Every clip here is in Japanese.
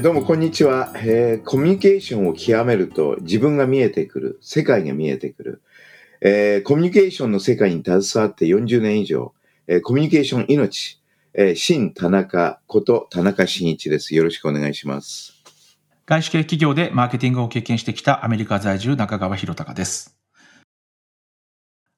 ーどうもこんにちは、えーコミュニケーションを極めると自分が見えてくる、世界が見えてくる。えーコミュニケーションの世界に携わって40年以上、えーコミュニケーション命、えー新田中こと田中真一です。よろしくお願いします。外資系企業でマーケティングを経験してきたアメリカ在住中川博隆です。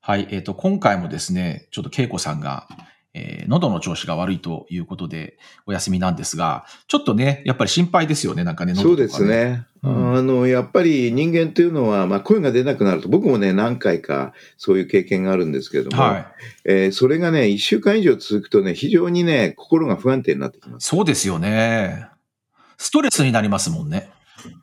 はい、えっ、と、今回もですね、ちょっと恵子さんが、えー喉の調子が悪いということでお休みなんですが、ちょっとね、やっぱり心配ですよね、なんかね、そう喉とかですね。うんあの、やっぱり人間というのは、まあ、声が出なくなると、僕もね、何回かそういう経験があるんですけれども、はい。えーそれがね、1週間以上続くとね、非常にね、心が不安定になってきます。そうですよね。ストレスになりますもんね。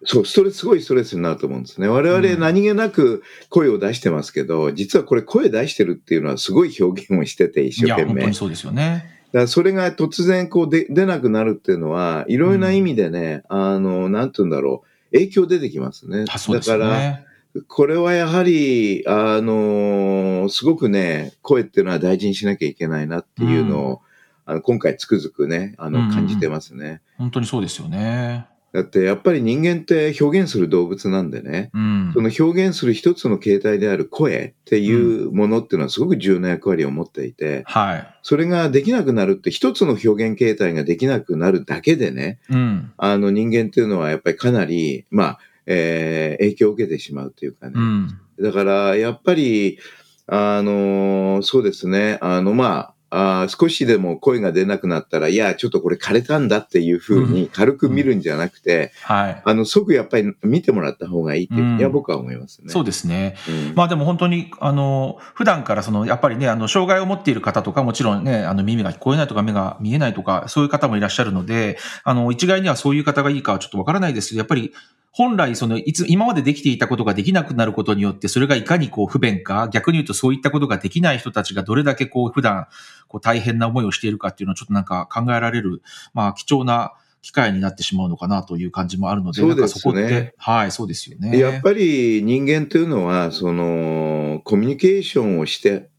そう、ストレス、すごいストレスになると思うんですね。我うん々何気なく声を出してますけど、実はこれ声出してるっていうのはすごい表現をしてて、一生懸命。本当にそうですよね。らそれが突然こうで出なくなるっていうのは、いろいろな意味でね、あの、なんて言うんだろう、影響出てきますね。すだから。これはやはり、あの、すごくね、声っていうのは大事にしなきゃいけないなっていうのを、あの今回つくづくね、あの、うんうん感じてますね。本当にそうですよね。だってやっぱり人間って表現する動物なんでね、うんそ。の表現する一つの形態である声っていうものっていうのはすごく重要な役割を持っていて、はい。それができなくなるって一つの表現形態ができなくなるだけでね、うん。あの人間っていうのはやっぱりかなり、まあ、えー影響を受けてしまうというかね。うん。だからやっぱり、あのそうですね、あのまあ、あー少しでも声が出なくなったら、いや、ちょっとこれ枯れたんだっていうふうに軽く見るんじゃなくて、はい。あの、即やっぱり見てもらった方がいいっていうふうにはうん僕は思いますね。そうですね。うんまあでも本当に、あの、普段からその、やっぱりね、あの、障害を持っている方とか、もちろんね、あの、耳が聞こえないとか、目が見えないとか、そういう方もいらっしゃるので、あの、一概にはそういう方がいいかはちょっとわからないですけど、やっぱり、本来、その、いつ、今までできていたことができなくなることによって、それがいかにこう、不便か、逆に言うとそういったことができない人たちがどれだけこう、普段、こう、大変な思いをしているかっていうのは、ちょっとなんか考えられる、まあ、貴重な機会になってしまうのかなという感じもあるので、そうですねそこって、はい、そうですよね。やっぱり人間というのは、その、コミュニケーションをして、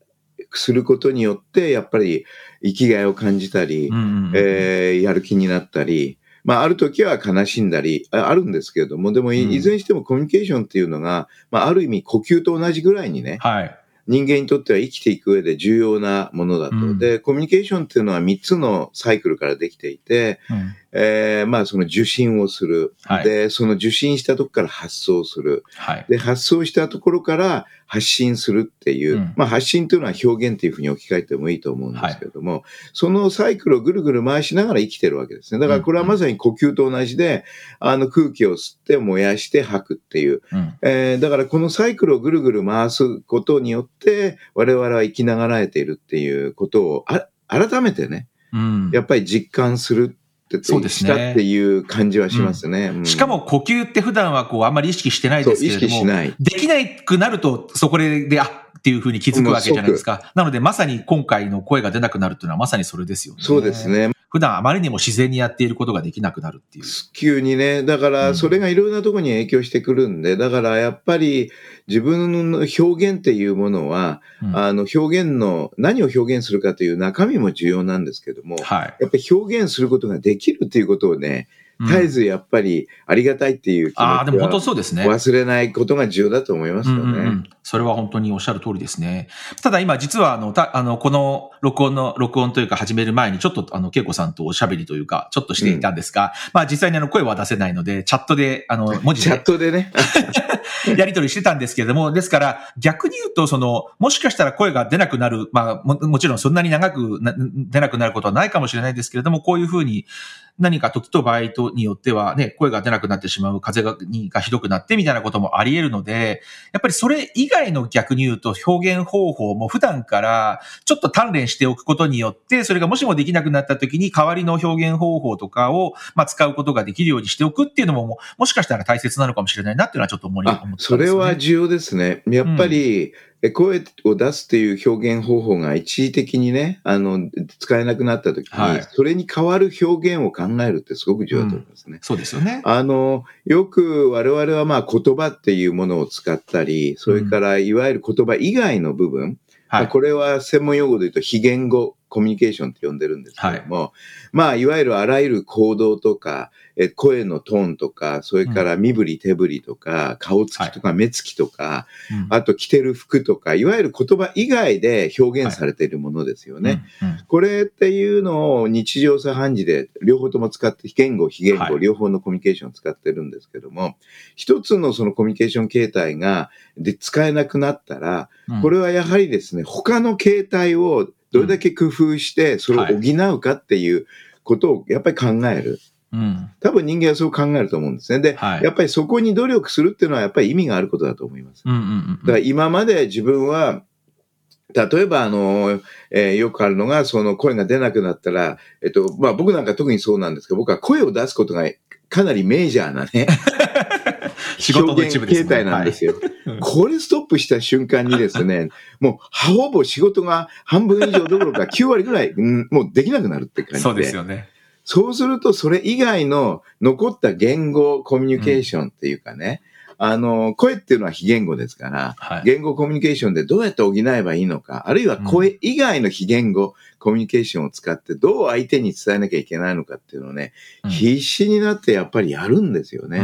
することによって、やっぱり生きがいを感じたり、やる気になったり、まあ、ある時は悲しんだり、ああるんですけれども、でもいずれにしてもコミュニケーションっていうのが、まあ、ある意味呼吸と同じぐらいにね、はい。人間にとっては生きていく上で重要なものだと。うんで、コミュニケーションっていうのは3つのサイクルからできていて、うんえーまあ、その受信をする。はいで、その受信したとこから発送する。はい。で、発送したところから発信するっていう、うんまあ発信というのは表現というふうに置き換えてもいいと思うんですけれども、そのサイクルをぐるぐる回しながら生きてるわけですね。だからこれはまさに呼吸と同じで、あの空気を吸って燃やして吐くっていう。うんえーだからこのサイクルをぐるぐる回すことによって、我々は生きながらえているっていうことをあ改めてね、うんやっぱり実感するって、そうですねしたっていう感じはしますね。うんしかも呼吸って普段はこうあんまり意識してないですけれども、識しない。できなくなるとそこで、あっていうふうに気づくわけじゃないですか。なのでまさに今回の声が出なくなるっていうのはまさにそれですよね。そうです。ね。普段あまりにも自然にやっていることができなくなるっていう。急にね、だかうんらそれがいろんなところに影響してくるんで、だからやっぱり自分の表現っていうものは、うんあの表現の、何を表現するかという中身も重要なんですけども、はい。やっぱり表現することができるっていうことをね、うん絶えずやっぱりありがたいっていう気持ああ、でも本当そうですね。忘れないことが重要だと思いますよね。うんうんうんそれは本当におっしゃる通りですね。ただ今実はあの、たあの、この録音の、録音というか始める前にちょっとあの、恵子さんとおしゃべりというか、ちょっとしていたんですが、まあ実際にあの、声は出せないので、チャットで、あの、文字チャッでトでね。やり取りしてたんですけれども、ですから逆に言うと、その、もしかしたら声が出なくなる、まあも、もちろんそんなに長くな出なくなることはないかもしれないですけれども、こういうふうに何か時と場合とによってはね、声が出なくなってしまう、風がにがひどくなってみたいなこともあり得るので、やっぱりそれ以外の逆に言うと表現方法も普段からちょっと鍛錬しておくことによって、それがもしもできなくなった時に代わりの表現方法とかを、まあ、使うことができるようにしておくっていうのもも、しかしたら大切なのかもしれないなっていうのはちょっと思い思っあたんですそれは重要ですね。やっぱり、え声を出すっていう表現方法が一時的にね、あの、使えなくなった時に、はい。それに代わる表現を考えるってすごく重要だと思いますね。そうですよね。あの、よく我々はまあ言葉っていうものを使ったり、それからいわゆる言葉以外の部分、これは専門用語で言うと非言語コミュニケーションって呼んでるんですけども、まあいわゆるあらゆる行動とか、え声のトーンとか、それから身振り手振りとか、顔つきとか目つきとか、うん。あと着てる服とか、いわゆる言葉以外で表現されているものですよね。。うん。うん。これっていうのを日常茶飯事で両方とも使って、非言語、非言語、はい。両方のコミュニケーションを使ってるんですけども、一つのそのコミュニケーション形態がで使えなくなったら、うん。これはやはりですね、他の形態をどれだけ工夫して、それを補うかっていうことをやっぱり考える。うん。多分人間はそう考えると思うんですね。で、はいやっぱりそこに努力するっていうのはやっぱり意味があることだと思います。うんうんうんだから今まで自分は、例えば、あの、えーよくあるのが、その声が出なくなったら、えっと、まあ僕なんか特にそうなんですけど、僕は声を出すことがかなりメジャーなね、仕事の一部ですね形態なんですよ。はいこれストップした瞬間にですね、もうほぼ仕事が半分以上どころか9割ぐらい、うんもうできなくなるって感じで。そうですよね。そうすると、それ以外の残った言語コミュニケーションっていうかね、あの、声っていうのは非言語ですから、はい。言語コミュニケーションでどうやって補えばいいのか、あるいは声以外の非言語コミュニケーションを使ってどう相手に伝えなきゃいけないのかっていうのをね、うん必死になってやっぱりやるんですよね。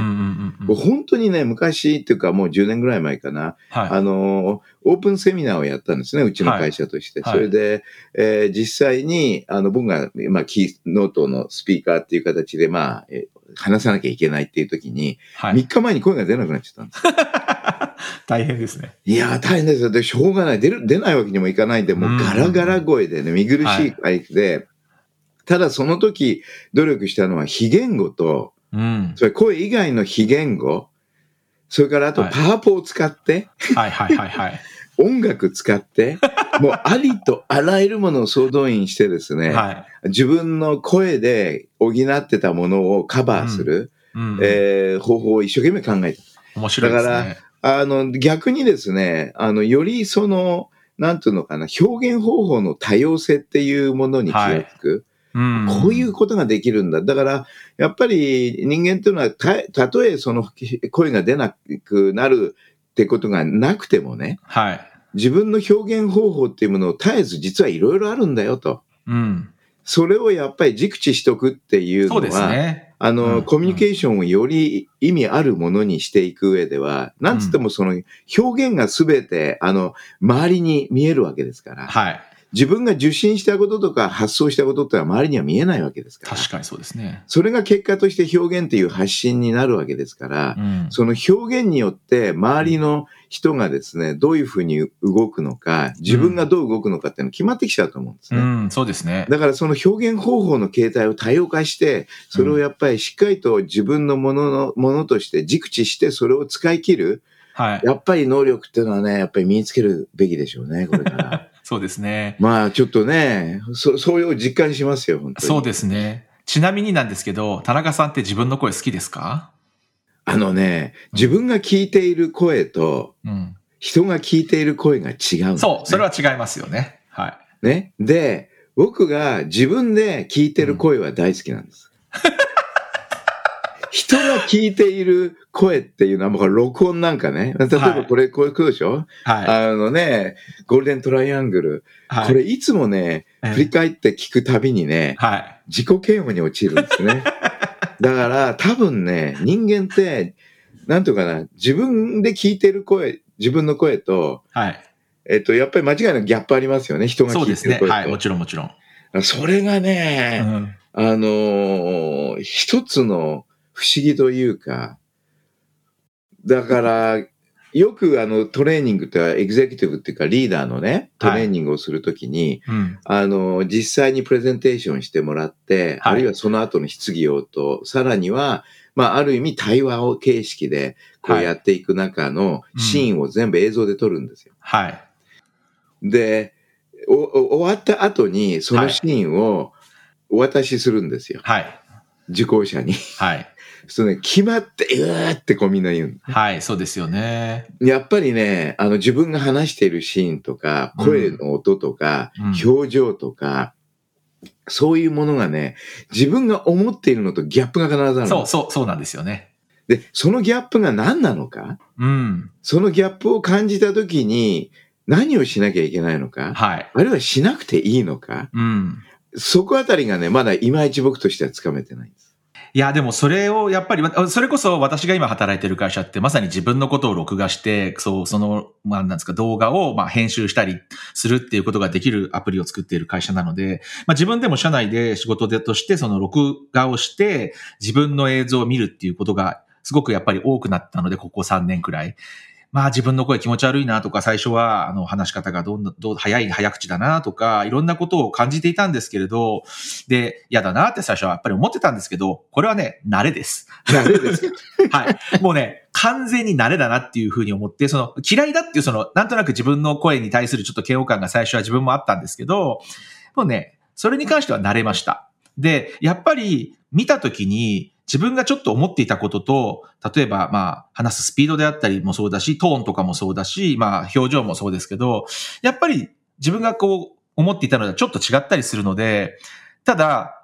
本当にね、昔っていうかもう10年ぐらい前かな、はい。あの、オープンセミナーをやったんですね、うちの会社として。はいそれで、えー実際に、あの、僕が、まあ、キーノートのスピーカーっていう形で、まあ、えー話さなきゃいけないっていう時に、はい。3日前に声が出なくなっちゃったんです。大変ですね。いやー、大変ですよ。で、しょうがない。出る、出ないわけにもいかないんで、もうガラガラ声でね、見苦しい回で、ただその時、努力したのは非言語と、うん。それ声以外の非言語、それからあとはいパワポを使って、はいはいはいはい。音楽使って、もうありとあらゆるものを総動員してですね、はい。自分の声で補ってたものをカバーする、うん。えー方法を一生懸命考えた。面白いですだね。あの、逆にですね、あの、よりその、なんていうのかな、表現方法の多様性っていうものに気がつく。うん。こういうことができるんだ。だから、やっぱり人間っていうのは、た、たとえその声が出なくなるってことがなくてもね、はい。自分の表現方法っていうものを絶えず実はいろいろあるんだよと。うん。それをやっぱり熟知しとくっていうのは、そうですね。あの、うんコミュニケーションをより意味あるものにしていく上では、なんつってもその表現がすべて、あの、周りに見えるわけですから、はい。自分が受信したこととか発想したことってのは周りには見えないわけですから、確かにそうですね。それが結果として表現っていう発信になるわけですからう、ん。その表現によって周りの人がですね、どういうふうに動くのか、自分がどう動くのかっていうの決まってきちゃうと思うんですね。うん、そうですね。だからその表現方法の形態を多様化して、それをやっぱりしっかりと自分のものの、ものとして熟知して、それを使い切る。はい。やっぱり能力っていうのはね、やっぱり身につけるべきでしょうね、これから。そうですね。まあちょっとね、そ、そういう実感しますよ、本当に。そうですね。ちなみになんですけど、田中さんって自分の声好きですか？あのね、自分が聞いている声と、うん。人が聞いている声が違うね、そう、それは違いますよね。はい。ね。で、僕が自分で聞いてる声は大好きなんです。人が聞いている声っていうのは、もう録音なんかね。例えばこれ、こういうことでしょ、はい。あのね、ゴールデントライアングル。はい。これいつもね、ええ振り返って聞くたびにね、はい。自己嫌悪に陥るんですね。だから多分ね、人間って、なんとかな、自分で聞いてる声、自分の声と、はい。えっと、やっぱり間違いなくギャップありますよね。人が聞そうですね。いてる声と。はい。もちろんもちろん。それがうね、ん。あのー一つの不思議というか、だから、よくあのトレーニングというか、エグゼクティブっていうかリーダーのね、トレーニングをするときに、うん。あの、実際にプレゼンテーションしてもらって、はいあるいはその後の質疑応答、さらには、まあ、ある意味対話を形式で、こうはいやっていく中のシーンを全部映像で撮るんですよ。はい。で、終わった後に、そのシーンをお渡しするんですよ。はい。受講者に。はい。そうね、決まって、うーってこうみんな言うはい。そうですよね。の。やっぱりね、あの自分が話しているシーンとか、声の音とか、うん表情とか、そういうものがね、自分が思っているのとギャップが必ずあるの。そう、そう、そうなんですよね。で、そのギャップが何なのか、うん。そのギャップを感じたときに何をしなきゃいけないのか、はい。あるいはしなくていいのか、うん。そこあたりがね、まだいまいち僕としてはつかめてないんです。いや、でもそれをやっぱり、それこそ私が今働いてる会社ってまさに自分のことを録画して、そう、その、まあなんですか、動画をまあ編集したりするっていうことができるアプリを作っている会社なので、まあ自分でも社内で仕事でとしてその録画をして自分の映像を見るっていうことがすごくやっぱり多くなったので、ここ3年くらい。まあ自分の声気持ち悪いなとか、最初はあの話し方がどんどん、どう早い、早口だなとか、いろんなことを感じていたんですけれど、で、嫌だなって最初はやっぱり思ってたんですけど、これはね、慣れです。慣れですか はい。もうね、完全に慣れだなっていうふうに思って、その嫌いだっていうその、なんとなく自分の声に対するちょっと嫌悪感が最初は自分もあったんですけど、もうね、それに関しては慣れました。で、やっぱり見たときに自分がちょっと思っていたことと、例えばまあ話すスピードであったりもそうだし、トーンとかもそうだし、まあ表情もそうですけど、やっぱり自分がこう思っていたのではちょっと違ったりするので、ただ、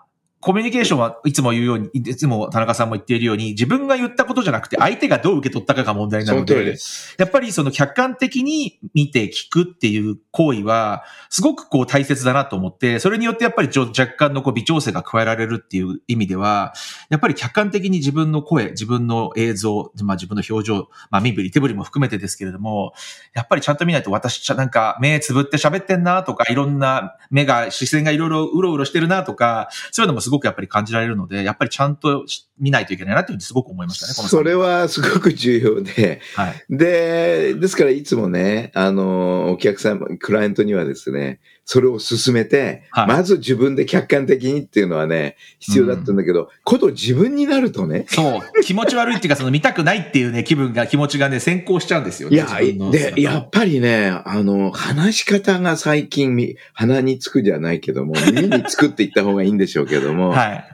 コミュニケーションはいつも言うように、いつも田中さんも言っているように、自分が言ったことじゃなくて相手がどう受け取ったかが問題なのでで、やっぱりその客観的に見て聞くっていう行為は、すごくこう大切だなと思って、それによってやっぱり若干のこう微調整が加えられるっていう意味では、やっぱり客観的に自分の声、自分の映像、まあ自分の表情、まあ身振り手振りも含めてですけれども、やっぱりちゃんと見ないと私なんか目つぶって喋ってんなとか、いろんな目が、視線がいろいろうろうろしてるなとか、そういうのもすごくやっぱり感じられるので、やっぱりちゃんと見ないといけないなっていうふうにすごく思いましたね、それはすごく重要で、はい。で、ですからいつもね、あの、お客様、クライアントにはですね、それを進めて、はいまず自分で客観的にっていうのはね、必要だったんだけど、こと自分になるとね、そう。気持ち悪いっていうか、その見たくないっていうね、気分が、気持ちがね、先行しちゃうんですよね。いや、で、やっぱりね、あの、話し方が最近み、鼻につくじゃないけども、耳につくって言った方がいいんでしょうけども、はい。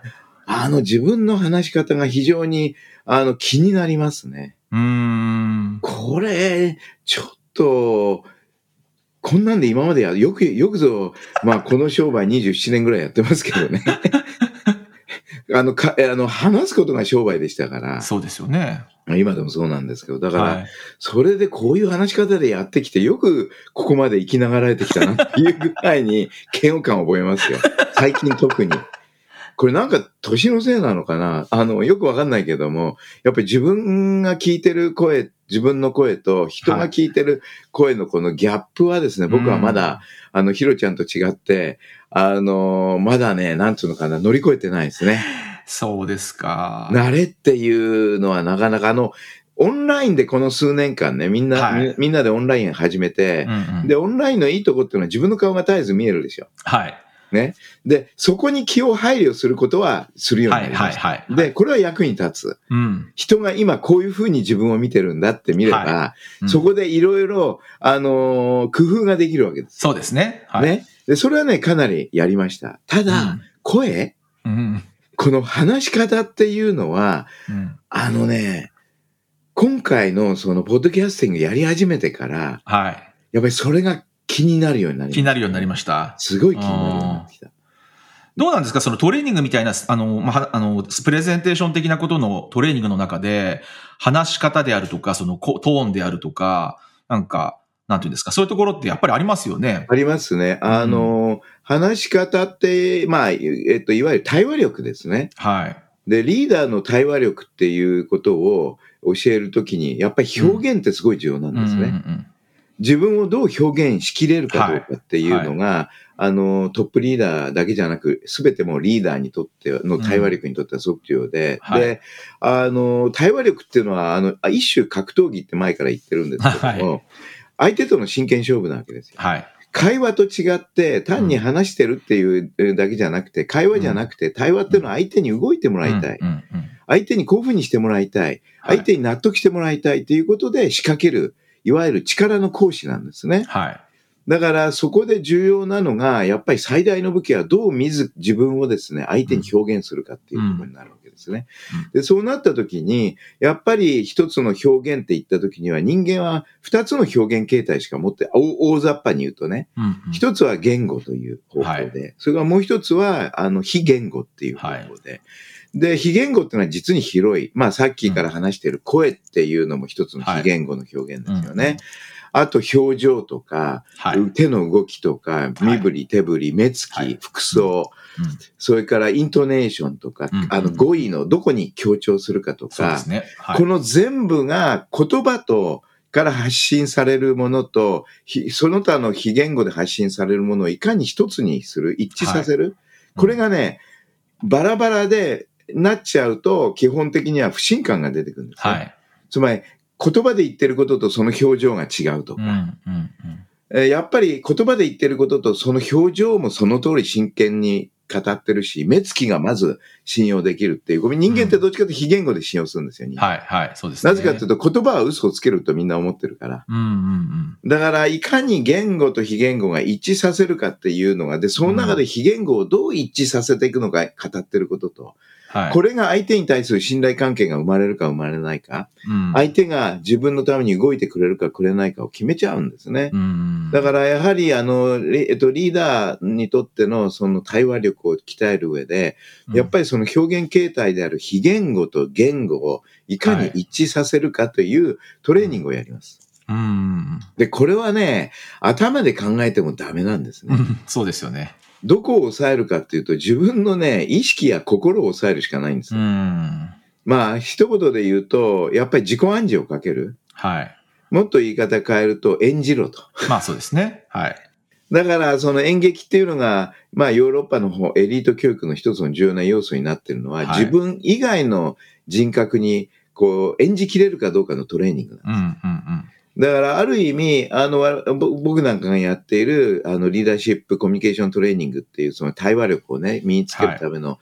あの、自分の話し方が非常に、あの、気になりますね。うーん。これ、ちょっと、こんなんで今までや、よく、よくぞ、まあ、この商売27年ぐらいやってますけどね。あの、か、あの、話すことが商売でしたから、そうですよね。今でもそうなんですけど、だから、はい。それでこういう話し方でやってきて、よくここまで生きながられてきたなっていうぐらいに嫌悪感を覚えますよ。最近特に。これなんか年のせいなのかな？あの、よくわかんないけども、やっぱり自分が聞いてる声、自分の声と人が聞いてる声のこのギャップはですね、僕はまだ、あの、ヒロちゃんと違って、あの、まだね、なんつうのかな、乗り越えてないですね。そうですか。慣れっていうのはなかなかあの、オンラインでこの数年間ね、みんな、はいみみんなでオンライン始めてう、んうんで、オンラインのいいとこっていうのは自分の顔が絶えず見えるでしょ。はい。ね。で、そこに気を配慮することはするようにはないりました。はいはい。で、これは役に立つ。うん。人が今こういうふうに自分を見てるんだって見れば、はうんそこでいろいろ、あのー工夫ができるわけです。そうですね。はい。ね。で、それはね、かなりやりました。ただ、声うん。うん。この話し方っていうのは、うん。あのね、今回のそのポッドキャスティングやり始めてから、はい。やっぱりそれが気になるようになりました。気になるようになりました。すごい気になるようになってきた。どうなんですか？そのトレーニングみたいな、あの、まあ、あの、プレゼンテーション的なことのトレーニングの中で、話し方であるとか、そのこトーンであるとか、なんか、なんていうんですか、そういうところってやっぱりありますよね。ありますね。あの、話し方って、まあ、えっと、いわゆる対話力ですね。はい。で、リーダーの対話力っていうことを教えるときに、やっぱり表現ってすごい重要なんですね。うんうん自分をどう表現しきれるかどうかっていうのが、あの、トップリーダーだけじゃなく、すべてもうリーダーにとってはの対話力にとってはすごく重要で、はい。で、あの、対話力っていうのは、あの、あ一種格闘技って前から言ってるんですけども、は相手との真剣勝負なわけですよ。はい。会話と違って、単に話してるっていうだけじゃなくて、会話じゃなくて、対話っていうのは相手に動いてもらいたい。うん。うん。うん。相手にこういうふうにしてもらいたい。はい。相手に納得してもらいたいということで仕掛ける、いわゆる力の行使なんですね。はい。だからそこで重要なのが、やっぱり最大の武器はどう自自分をですね、相手に表現するかっていうところになるわけですね。で、そうなった時に、やっぱり一つの表現って言った時には人間は二つの表現形態しか持って、大大雑把に言うとね、うんうん一つは言語という方法で、それからもう一つは、あの、非言語っていう方法で。で、非言語っていうのは実に広い。まあ、さっきから話している声っていうのも一つの非言語の表現ですよね。あと、表情とか、はい。手の動きとか、身振り、手振り、目つき、はい。服装、それからイントネーションとか、うん。あの、語彙のどこに強調するかとか、ね。はい。この全部が言葉と、から発信されるものと、ひその他の非言語で発信されるものをいかに一つにする、一致させる。これがね、バラバラでなっちゃうと、基本的には不信感が出てくるんですね。はい。つまり、言葉で言ってることとその表情が違うとか、うんうんうんえーやっぱり言葉で言ってることとその表情もその通り真剣に語ってるし、目つきがまず信用できるっていう。人間ってどっちかというと非言語で信用するんですよ、人間はい、はい、そうですね。なぜかというと言葉は嘘をつけるとみんな思ってるから。うんうんうん。だから、いかに言語と非言語が一致させるかっていうのが、で、その中で非言語をどう一致させていくのか語ってることと、はい。これが相手に対する信頼関係が生まれるか生まれないか、うん、相手が自分のために動いてくれるかくれないかを決めちゃうんですね。うん。だからやはりあの、リえっと、リーダーにとってのその対話力を鍛える上で、やっぱりその表現形態である非言語と言語をいかに一致させるかというトレーニングをやります。り、うんうんで、これはね、頭で考えてもダメなんですね。うん。そうですよね。どこを抑えるかっていうと、自分のね、意識や心を抑えるしかないんです。まあ、一言で言うと、やっぱり自己暗示をかける。はい。もっと言い方変えると、演じろと。まあそうですね。はい。だから、その演劇っていうのが、まあ、ヨーロッパの方、エリート教育の一つの重要な要素になっているのは、はい自分以外の人格に、こう、演じきれるかどうかのトレーニングなんですうんうんうん。だから、ある意味、あの、僕なんかがやっている、あの、リーダーシップコミュニケーショントレーニングっていう、その対話力をね、身につけるための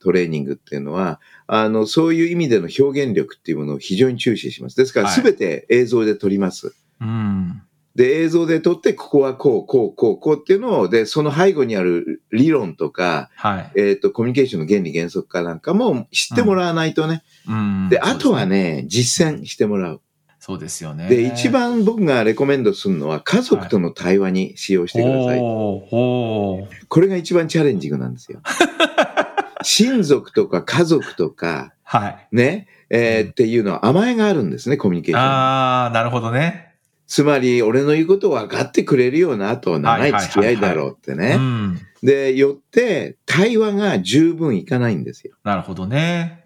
トレーニングっていうのは、あの、そういう意味での表現力っていうものを非常に注視します。ですから、はいすべて映像で撮ります。うん。で、映像で撮って、ここはこう、こう、こう、こうっていうのを、で、その背後にある理論とか、はい。えっ、と、コミュニケーションの原理原則かなんかも知ってもらわないとね。うん。で、あとはね。ね、実践してもらう。そうですよね。で、一番僕がレコメンドするのは、家族との対話に使用してください。おーおーこれが一番チャレンジングなんですよ。親族とか家族とか、はい。ね、えーうんっていうのは甘えがあるんですね、コミュニケーション。ああ、なるほどね。つまり、俺の言うことを分かってくれるような後は長い付き合いだろうってうね。ん。で、よって、対話が十分いかないんですよ。なるほどね。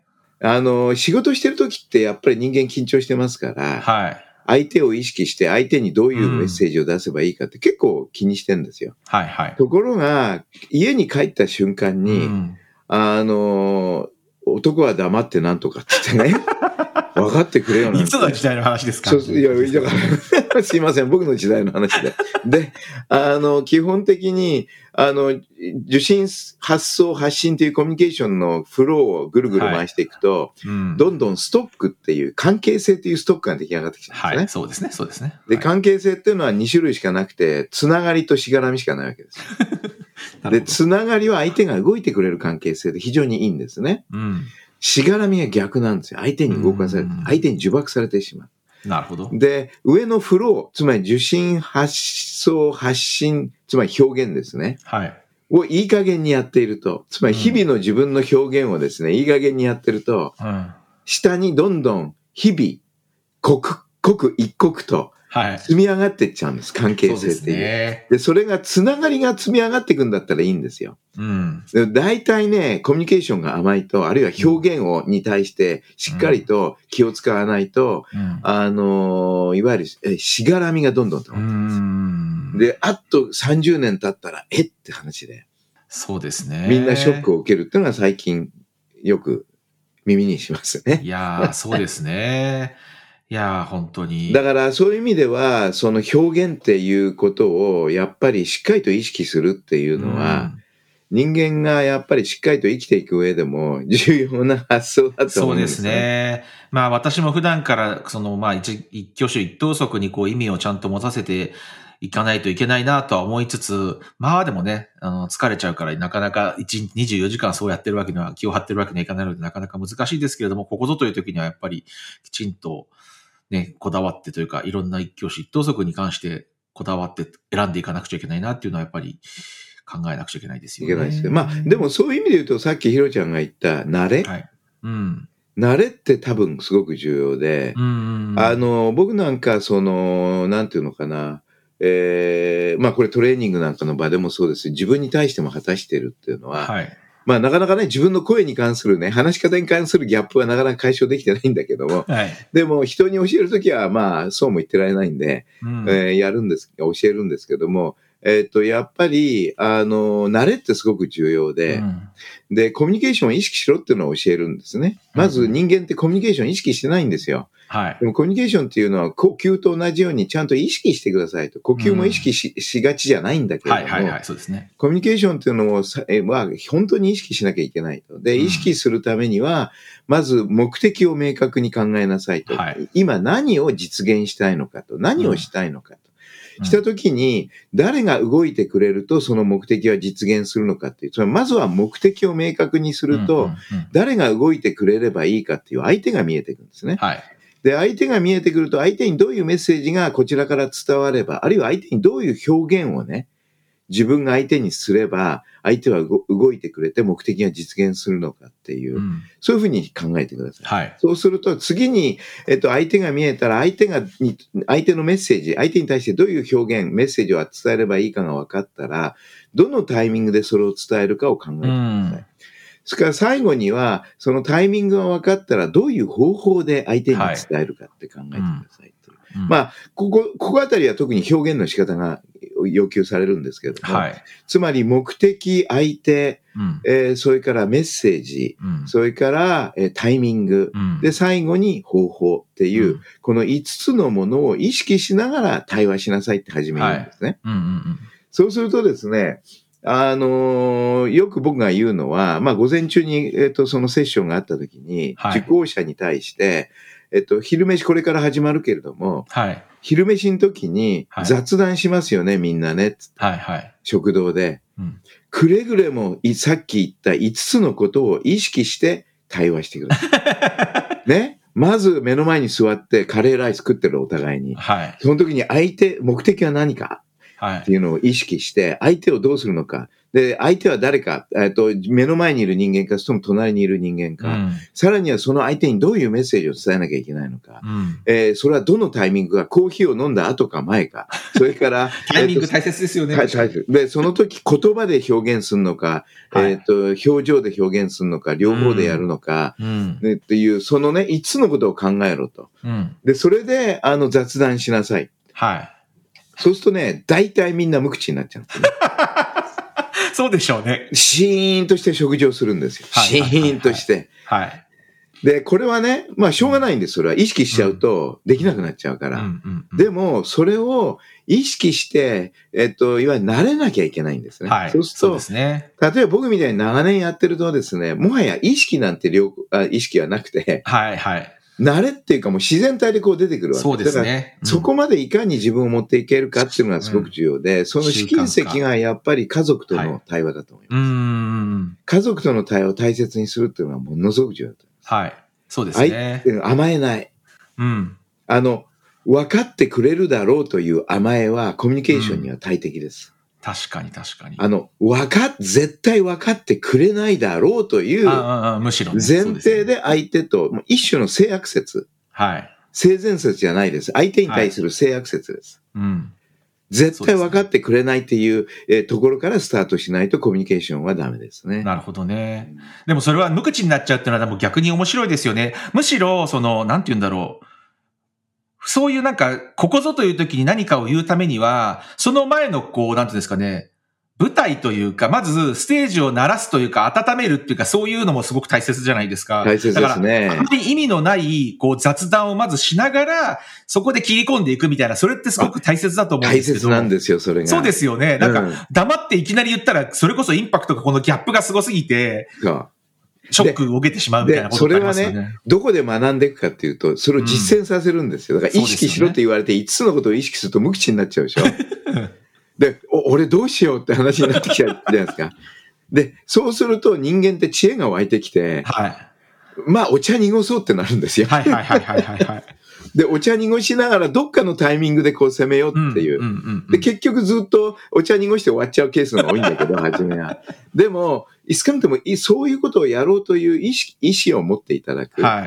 あの、仕事してる時ってやっぱり人間緊張してますから、はい。相手を意識して相手にどういうメッセージを出せばいいかって結構気にしてるんですよ。はいはい。ところが、家に帰った瞬間に、うんあの、男は黙ってなんとかって言ってね、分かってくれよいつの時代の話ですか？いや、だから、すいません、僕の時代の話で。で、あの、基本的に、あの、受信、発送、発信というコミュニケーションのフローをぐるぐる回していくと、うんどんどんストックっていう、関係性っていうストックが出来上がってきちゃうんですね。はい。そうですね。そうですね。で、はい関係性っていうのは2種類しかなくて、つながりとしがらみしかないわけです。で、つながりは相手が動いてくれる関係性で非常にいいんですね。うん。しがらみは逆なんですよ。相手に動かされてうん、相手に呪縛されてしまう。なるほど。で、上のフロー、つまり受信、発送、発信、つまり表現ですね。はい。をいい加減にやっていると、つまり日々の自分の表現をですね、いい加減にやってると、うん。下にどんどん日々、刻、刻一刻とはい。積み上がってっちゃうんです、関係性っていう。ね。で、それが、つながりが積み上がっていくんだったらいいんですよ。うん。で大体ね、コミュニケーションが甘いと、あるいは表現を、に対して、しっかりと気を使わないと、うん。あのーいわゆる、えしがらみがどんどん溜うまってん。で、あと30年経ったら、えって話で、そうですね。みんなショックを受けるっていうのが最近、よく耳にしますね。いやー、そうですね。いやー、本当に。だからそういう意味では、その表現っていうことをやっぱりしっかりと意識するっていうのは、人間がやっぱりしっかりと生きていく上でも重要な発想だと思うんでそうですすね。ね。まあ私も普段から、そのまあ一一挙手一投足にこう意味をちゃんと持たせていかないといけないなとは思いつつ、まあでもね、あの疲れちゃうからなかなか1日24時間そうやってるわけには気を張ってるわけにはいかないのでなかなか難しいですけれども、ここぞという時にはやっぱりきちんとね、こだわってというか、いろんな一挙手一投足に関してこだわって選んでいかなくちゃいけないなっていうのはやっぱり考えなくちゃいけないですよね。いけないですよ。まあ、でもそういう意味で言うと、さっきひろちゃんが言った慣れ、はい。うん。慣れって多分すごく重要で、うん。あの、僕なんか、その、なんていうのかな、えー、まあこれトレーニングなんかの場でもそうです自分に対しても果たしてるっていうのは、はい。まあなかなかね、自分の声に関するね、話し方に関するギャップはなかなか解消できてないんだけども、はい。でも人に教えるときはまあそうも言ってられないんで、うんえーやるんです、教えるんですけども、えっ、と、やっぱり、あの、慣れってすごく重要で、うんで、コミュニケーションを意識しろっていうのを教えるんですね。まず人間ってコミュニケーション意識してないんですよ。はい。でもコミュニケーションっていうのは呼吸と同じようにちゃんと意識してくださいと。呼吸も意識し,、しがちじゃないんだけれども、はいはいはい、そうですね。コミュニケーションっていうのをさえは本当に意識しなきゃいけないと。で、うん意識するためには、まず目的を明確に考えなさいと。はい今何を実現したいのかと。何をしたいのかと。うんしたときに、誰が動いてくれるとその目的は実現するのかっていう。つまりまずは目的を明確にすると、誰が動いてくれればいいかっていう相手が見えてくるんですね。はい。で、相手が見えてくると、相手にどういうメッセージがこちらから伝われば、あるいは相手にどういう表現をね、自分が相手にすれば、相手は動動いてくれて目的が実現するのかっていう、うんそういうふうに考えてください。はい。そうすると、次に、えっと、相手が見えたら、相手がに、相手のメッセージ、相手に対してどういう表現、メッセージを伝えればいいかが分かったら、どのタイミングでそれを伝えるかを考えてください。うんそれから最後には、そのタイミングが分かったら、どういう方法で相手に伝えるかって考えてくださいという。うんまあ、ここ、ここあたりは特に表現の仕方が要求されるんですけれども、はい。つまり目的、相手、うん。えーそれからメッセージ、うん。それから、えータイミング、うん。で、最後に方法っていう、うん。この5つのものを意識しながら対話しなさいって初めに言うんですね。うんうんそうするとですね、あのーよく僕が言うのは、まあ、午前中に、えっ、と、そのセッションがあった時に、はい。受講者に対して、えっ、と、昼飯これから始まるけれども、はい。昼飯の時にはい雑談しますよね、みんなね、はいはい。食堂で。うんくれぐれもいさっき言った5つのことを意識して対話してください。ね？まず目の前に座ってカレーライス食ってるお互いに。はい。その時に相手、目的は何か？はい。っていうのを意識して、相手をどうするのか。で、相手は誰か、えっと、目の前にいる人間か、それとも隣にいる人間か、うん。さらにはその相手にどういうメッセージを伝えなきゃいけないのか。うん。えーそれはどのタイミングか、コーヒーを飲んだ後か前か、それから、タイミンえっとグ大切ですよね。はい、大切で、その時言葉で表現するのか、はいえっ、と、表情で表現するのか、両方でやるのか、うん。ね、っていう、そのね、5つのことを考えろと。うん。で、それで、あの、雑談しなさい。はい。そうするとね、大体みんな無口になっちゃうね。そうでしょうね。シーンとして食事をするんですよ。はいシーンとして。はい。で、これはね、まあ、しょうがないんです。それは意識しちゃうと、できなくなっちゃうから。うんうんうんでも、それを意識して、えっと、いわゆる慣れなきゃいけないんですね。はい。そうするとすね。例えば僕みたいに長年やってるとですね、もはや意識なんて意識はなくて、はいはい。慣れっていうかもう自然体でこう出てくるわけそうですね。うんそこまでいかに自分を持っていけるかっていうのがすごく重要で、その試金石がやっぱり家族との対話だと思います。うんうんうん。家族との対話を大切にするっていうのはものすごく重要だとはい。そうです思いねます。。相甘えない。うん。あの、分かってくれるだろうという甘えはコミュニケーションには大敵です。確かに確かに。あの、分かっ、絶対分かってくれないだろうというあああむしろね、前提。で相手と、もう一種の性悪説。はい。性善説じゃないです。相手に対する性悪説です。うん。絶対分かってくれないっていう、えーところからスタートしないとコミュニケーションはダメですね。なるほどね。でもそれは無口になっちゃうっていうのはでも逆に面白いですよね。むしろ、その、なんて言うんだろう。そういうなんか、ここぞという時に何かを言うためには、その前のこう、なんていうんですかね、舞台というか、まずステージを鳴らすというか、温めるっていうか、そういうのもすごく大切じゃないですか。大切ですねだから、あまり意味のない、こう、雑談をまずしながら、そこで切り込んでいくみたいな、それってすごく大切だと思うん大ですけど。切なんですよ、それが。そうですよね。なんか、うん黙っていきなり言ったら、それこそインパクトがこのギャップがすごすぎて、そうショックを受けてしまうみたいなことってありますよでそね。どこで学んでいくかっていうと、それを実践させるんですよ。だから意識しろって言われて5つのことを意識すると無口になっちゃうでしょ。で、お俺どうしようって話になってきちゃうじゃないですか。で、そうすると人間って知恵が湧いてきて、はい。まあお茶濁そうってなるんですよ。はいはいはいはいはいはい。で、お茶濁しながらどっかのタイミングでこう攻めようっていう。で、結局ずっとお茶濁して終わっちゃうケースが多いんだけど、初めは。でも、少なくともいそういうことをやろうという意識、意思を持っていただく。は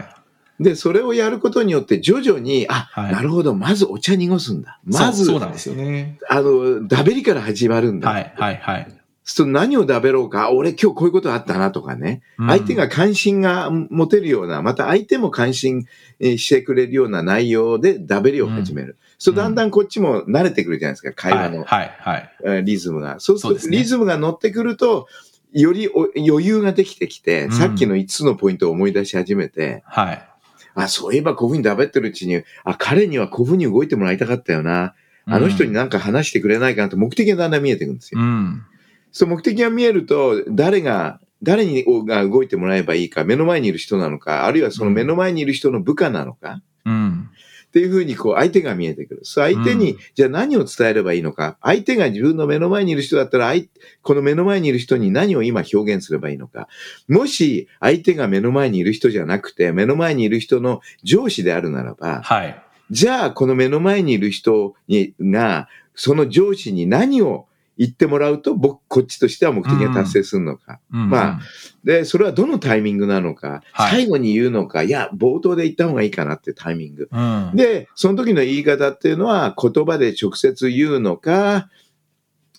い。で、それをやることによって徐々に、あ、はいなるほど、まずお茶濁すんだ。まず、そうなんですよね。あの、ダベりから始まるんだ。はいはいはい。何をダベろうか、あ俺今日こういうことあったなとかね。うん相手が関心が持てるような、また相手も関心えーしてくれるような内容でダベりを始める。そうだんだんこっちも慣れてくるじゃないですか、会話の、はいはいえーリズムが。そうすると、リズムが乗ってくると、よりお余裕ができてきて、うんさっきの5つのポイントを思い出し始めて、はい。はい。あ、そういえばこういうふうにダベってるうちに、あ、彼にはこういうふうに動いてもらいたかったよな。あの人になんか話してくれないかなと目的がだんだん見えてくるんですよ。うん。そう目的が見えると、誰が、誰にが動いてもらえばいいか、目の前にいる人なのか、あるいはその目の前にいる人の部下なのか、うん。っていうふうにこう相手が見えてくる。そう相手に、うんじゃあ何を伝えればいいのか。相手が自分の目の前にいる人だったら、相この目の前にいる人に何を今表現すればいいのか。もし相手が目の前にいる人じゃなくて、目の前にいる人の上司であるならば、はい。じゃあこの目の前にいる人にが、その上司に何を言ってもらうと、僕、こっちとしては目的が達成するのか。うんまあ、で、それはどのタイミングなのか、はい最後に言うのか、いや、冒頭で言った方がいいかなってタイミング。うん。で、その時の言い方っていうのは言葉で直接言うのか、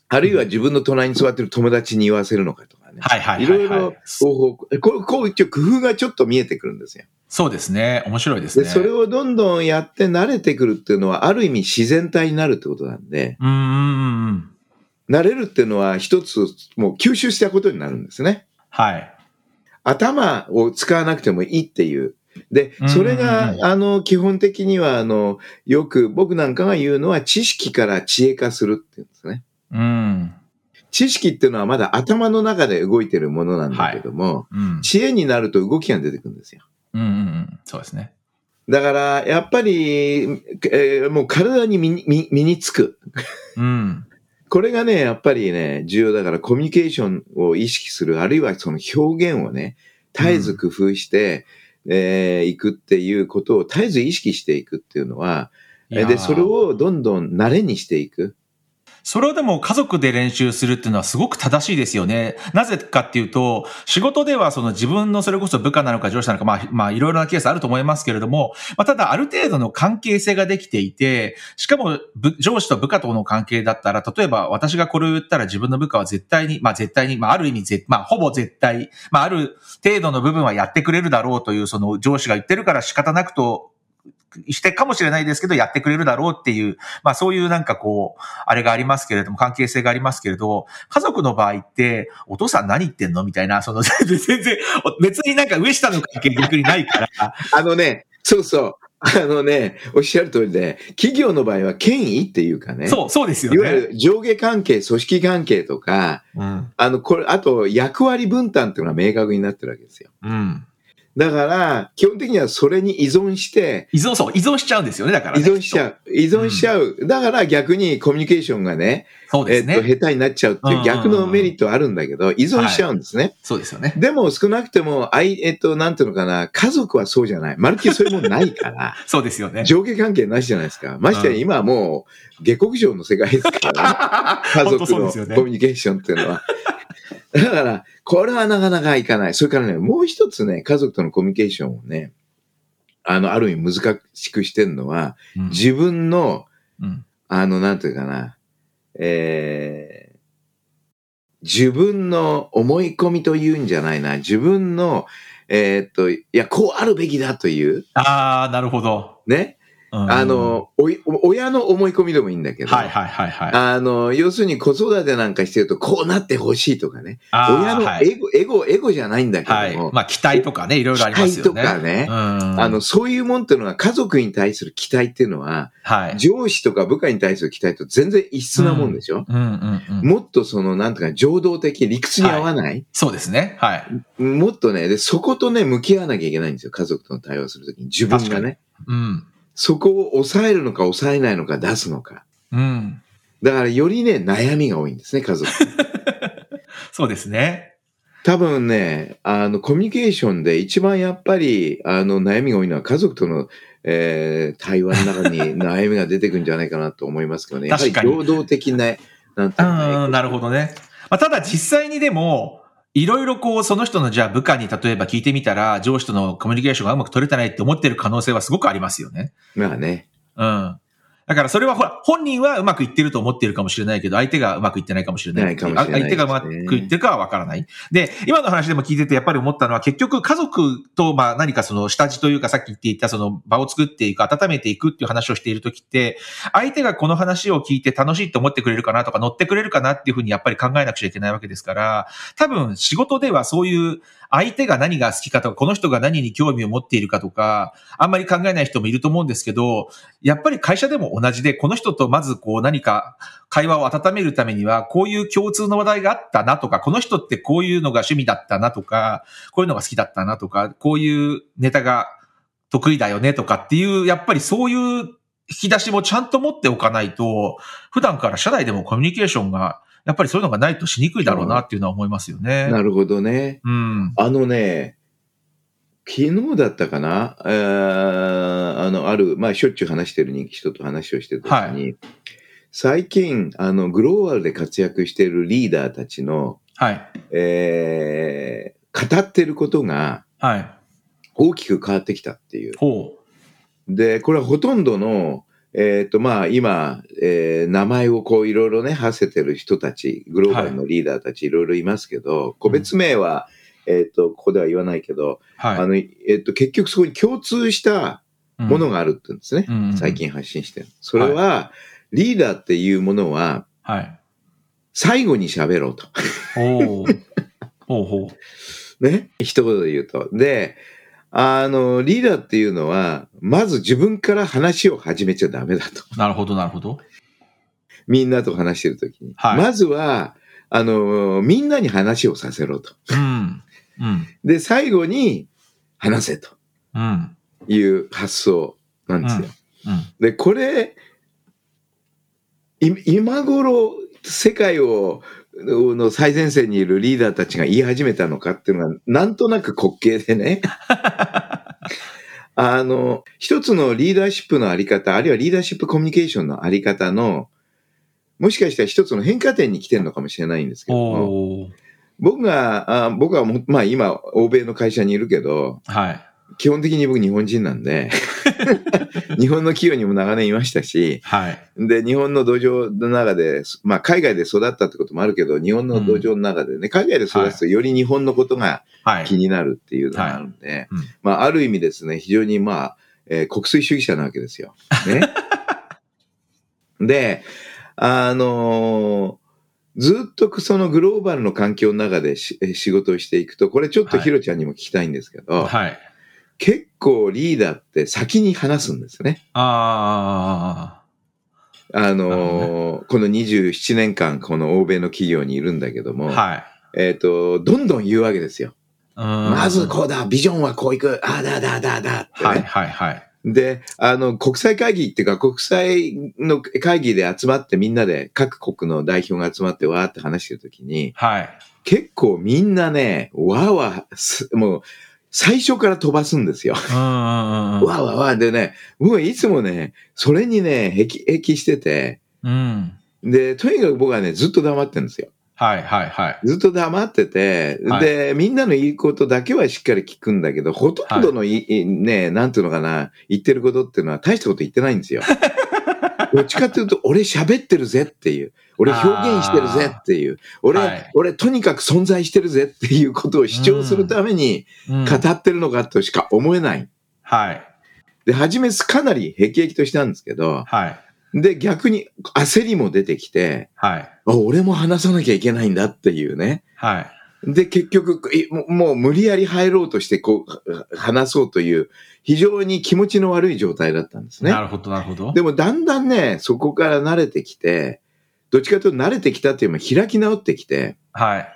あるいは自分の隣に座ってる友達に言わせるのかとかね。はいはいいろいはいはいろ方法、こう、こう工夫がちょっと見えてくるんですよ。そうですね。面白いですで、ね。それをどんどんやって慣れてくるっていうのは、ある意味自然体になるってことなんで、うんうんうんうん。慣れるっていうのは一つもう吸収したことになるんですね。はい。頭を使わなくてもいいっていう。でうん、それが、あの、基本的には、あの、よく僕なんかが言うのは、知識から知恵化するっていうんですね。うん。知識っていうのはまだ頭の中で動いてるものなんだけども、うん。知恵になると動きが出てくるんですよ。うんうんうん。そうですね。だから、やっぱり、えーもう体に身に身身につく。うん。これがね、やっぱりね、重要だから、コミュニケーションを意識する、あるいはその表現をね、絶えず工夫して、えーいくっていうことを絶えず意識していくっていうのは、で、それをどんどん慣れにしていく。それをでも家族で練習するっていうのはすごく正しいですよね。なぜかっていうと、仕事ではその自分のそれこそ部下なのか上司なのか、まあ、まあいろいろなケースあると思いますけれども、まあただある程度の関係性ができていて、しかも上司と部下との関係だったら、例えば私がこれを言ったら自分の部下は絶対に、まあ絶対に、まあある意味ぜ、まあほぼ絶対、まあある程度の部分はやってくれるだろうというその上司が言ってるから仕方なくと、してかもしれないですけど、やってくれるだろうっていう、まあそういうなんかこう、あれがありますけれども、関係性がありますけれど、家族の場合って、お父さん何言ってんの？みたいな、その、全然、別になんか上下の関係逆にないから、あのね、そうそう。あのね、おっしゃる通りで、企業の場合は権威っていうかね。そう、そうですよね。いわゆる上下関係、組織関係とか、うん。あの、これ、あと役割分担っていうのが明確になってるわけですよ。うん。だから、基本的にはそれに依存して、依存、そう、依存しちゃうんですよね、だから、依ね。存しちゃう。依存しちゃう。だから逆にコミュニケーションがね、えっと、そうですね。下手になっちゃうっていう逆のメリットはあるんだけど、依存しちゃうんですね。そうですよね。でも少なくても、あい、えっと、なんていうのかな、家族はそうじゃない。まるっきりそういうもんないから、そうですよね。上下関係なしじゃないですか。ましてや今はもう、下克上の世界ですからね。家族のコミュニケーションっていうのは。だから、これはなかなかいかない。それからね、もう一つね、家族とのコミュニケーションをね、あの、ある意味難しくしてるのは、うん自分の、うんあの、なんていうかな、えー、自分の思い込みというんじゃないな、自分の、えーっと、いや、こうあるべきだという、ああ、なるほど。ね、うんあ、の、おい親の思い込みでもいいんだけど、はいはいはいはい。あの、要するに子育てなんかしてると、こうなってほしいとかね。親のはいエゴ、エゴ、エゴじゃないんだけはいども、。まあ、期待とかね、いろいろありますよね。期待とかねうん。あの、そういうもんっていうのは、家族に対する期待っていうのは、はい。上司とか部下に対する期待と全然異質なもんでしょ、うんうんうん。もっとその、なんていうか、情動的、理屈に合わない、そうですね。はい。もっとね、で、そことね、向き合わなきゃいけないんですよ。家族との対話をするときに。自分がね。うん。そこを抑えるのか抑えないのか出すのか。うん。だから、よりね、悩みが多いんですね、家族。そうですね。多分ね、あの、コミュニケーションで一番やっぱり、あの、悩みが多いのは家族との、えー、対話の中に 悩みが出てくるんじゃないかなと思いますけどね。やはり確かに労働的な、なんていうのかうん、なるほどね。まあ、ただ実際にでも、いろいろこう、その人のじゃあ部下に例えば聞いてみたら、上司とのコミュニケーションがうまく取れてないって思ってる可能性はすごくありますよね。まあね。うん。だからそれはほら、本人はうまくいってると思ってるかもしれないけど、相手がうまくいってないかもしれない。ないかもしれないね相手がうまくいってるかはわからない。で、今の話でも聞いててやっぱり思ったのは結局家族とまあ何かその下地というかさっき言っていたその場を作っていく、温めていくっていう話をしているときって、相手がこの話を聞いて楽しいと思ってくれるかなとか乗ってくれるかなっていうふうにやっぱり考えなくちゃいけないわけですから、多分仕事ではそういう相手が何が好きかとか、この人が何に興味を持っているかとか、あんまり考えない人もいると思うんですけど、やっぱり会社でも同じで、この人とまずこう何か会話を温めるためには、こういう共通の話題があったなとか、この人ってこういうのが趣味だったなとか、こういうのが好きだったなとか、こういうネタが得意だよねとかっていう、やっぱりそういう引き出しもちゃんと持っておかないと、普段から社内でもコミュニケーションが、やっぱりそういうのがないとしにくいだろうなっていうのは思いますよね。なるほどね。うん。あのね、昨日だったかな、えーあの、ある、まあ、しょっちゅう話してる人と話をしてるときに、は最近、あの、グローバルで活躍しているリーダーたちの、はい。えー語ってることがはい。大きく変わってきたっていう。ほで、これはほとんどの、えっ、と、まあ、今、えー名前をこういろいろね、馳せてる人たち、グローバルのリーダーたちいろいろいますけど、個別名は、えっ、と、ここでは言わないけど、う。はい。あの、えっ、と、結局そこに共通したうんものがあるって言うんですね。うん最近発信してる。それは、リーダーっていうものは、はい。最後に喋ろうと。ほう。ほうほう。ね。一言で言うと。で、あの、リーダーっていうのは、まず自分から話を始めちゃダメだと。なるほど、なるほど。みんなと話してるときに。はいまずは、あの、みんなに話をさせろと。うん。うん。で、最後に話せとうん。いう発想なんですよ。うん。で、これ、い今頃、世界を、の最前線にいるリーダーたちが言い始めたのかっていうのが、なんとなく滑稽でね。あの、一つのリーダーシップのあり方、あるいはリーダーシップコミュニケーションのあり方の、もしかしたら一つの変化点に来てるのかもしれないんですけども、僕が、あ僕はもう、まあ今、欧米の会社にいるけど、はい。基本的に僕日本人なんで、日本の企業にも長年いましたし、はい。で、日本の土壌の中で、まあ海外で育ったってこともあるけど、日本の土壌の中でね、海外で育つとより日本のことがはい。気になるっていうのがあるんで、うんまあある意味ですね、非常にまあ、えー国粋主義者なわけですよ。ね。で、あのーずっとそのグローバルの環境の中で仕事をしていくと、これちょっとはいヒロちゃんにも聞きたいんですけど、はい。結構リーダーって先に話すんですね。ああのなるーこの27年間この欧米の企業にいるんだけどあ。も、はい。えっ、と、どんどん言うわけですよ。ままずこうだ、ビジョンはこういく、ああだだだだってね、はい、はい、はい。で、あの、国際会議っていうか、国際の会議で集まってみんなで、各国の代表が集まってわーって話してるときに、はい。結構みんなね、わーわーす、もう、最初から飛ばすんですよ。わーわーわーでね、僕はいつもね、それにね、へき、へきしてて、うん。で、とにかく僕はね、ずっと黙ってるんですよ。はいはいはい。ずっと黙ってて、はいで、みんなの言うことだけはしっかり聞くんだけど、ほとんどのい、いね、なんていうのかな、言ってることっていうのは大したこと言ってないんですよ。どっちかっていうと、俺喋ってるぜっていう。俺表現してるぜっていう。俺、はい俺とにかく存在してるぜっていうことを主張するためにうん語ってるのかとしか思えない。はい。で、初めかなり辟易としたんですけど、はい。で、逆に焦りも出てきて、はい。あ俺も話さなきゃいけないんだっていうね。はい。で、結局、もう無理やり入ろうとして、こう、話そうという、非常に気持ちの悪い状態だったんですねな。るほどなるほど。でも、だんだんね、そこから慣れてきて、どっちかというと慣れてきたっていうよりも開き直ってきて、はい。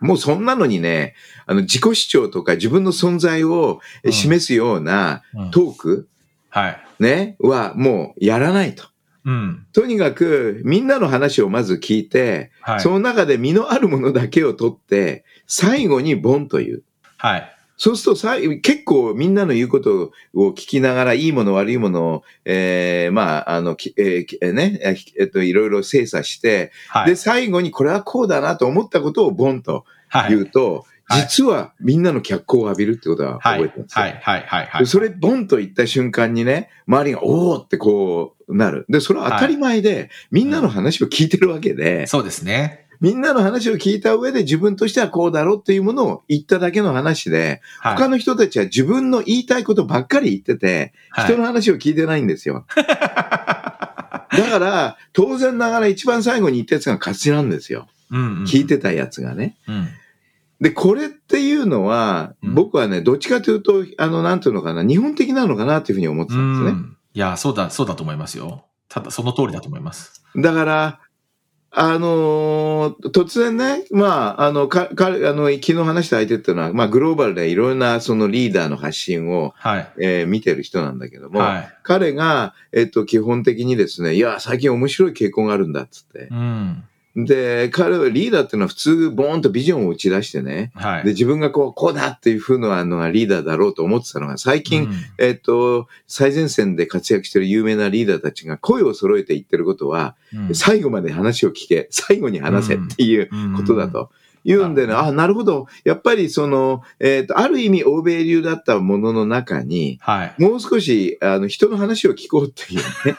もうそんなのにね、あの、自己主張とか自分の存在をうん示すようなうんトーク、はい。ね、はもうやらないと。うん。とにかく、みんなの話をまず聞いて、はい。その中で身のあるものだけを取って、最後にボンという。はい。そうするとさい、結構みんなの言うことを聞きながら、いいもの悪いものを、えー、まあ、あの、きえーね、ええっと、いろいろ精査して、で、はい。最後にこれはこうだなと思ったことをボンとはい。言うと、はい実はみんなの脚光を浴びるってことははい。覚えてるんですよ。はい。はい。はい。はい。でそれ、ボンと言った瞬間にね、周りが、おーってこうなる。で、それは当たり前で、みんなの話を聞いてるわけで、そうですね。みんなの話を聞いた上で自分としてはこうだろうっていうものを言っただけの話で、はい。他の人たちは自分の言いたいことばっかり言ってて、はい人の話を聞いてないんですよ。だから、当然ながら一番最後に言ったやつが勝ちなんですよ。うんうん。聞いてたやつがね。うん。で、これっていうのは、うん僕はね、どっちかというと、あの、なんていうのかな、日本的なのかなっていうふうに思ってうたんですね。ん。いや、そうだ、そうだと思いますよ。ただ、その通りだと思います。だから、あのー突然ね、まあ、あの、か、か、あの、昨日話した相手っていうのは、まあ、グローバルでいろんなそのリーダーの発信を、はい。えー見てる人なんだけども、はい。彼が、えっと、基本的にですね、いや、最近面白い傾向があるんだっつってう。ん。で、彼はリーダーっていうのは普通、ボーンとビジョンを打ち出してね、はい。で、自分がこう、こうだっていう風なのがリーダーだろうと思ってたのが、最近、うんえっと、最前線で活躍してる有名なリーダーたちが声を揃えて言ってることは、うん最後まで話を聞け、最後に話せっていうことだと。いうんでね、うんあ、なるほど。やっぱりその、えっ、と、ある意味欧米流だったものの中に、はい。もう少し、あの、人の話を聞こうっていうね。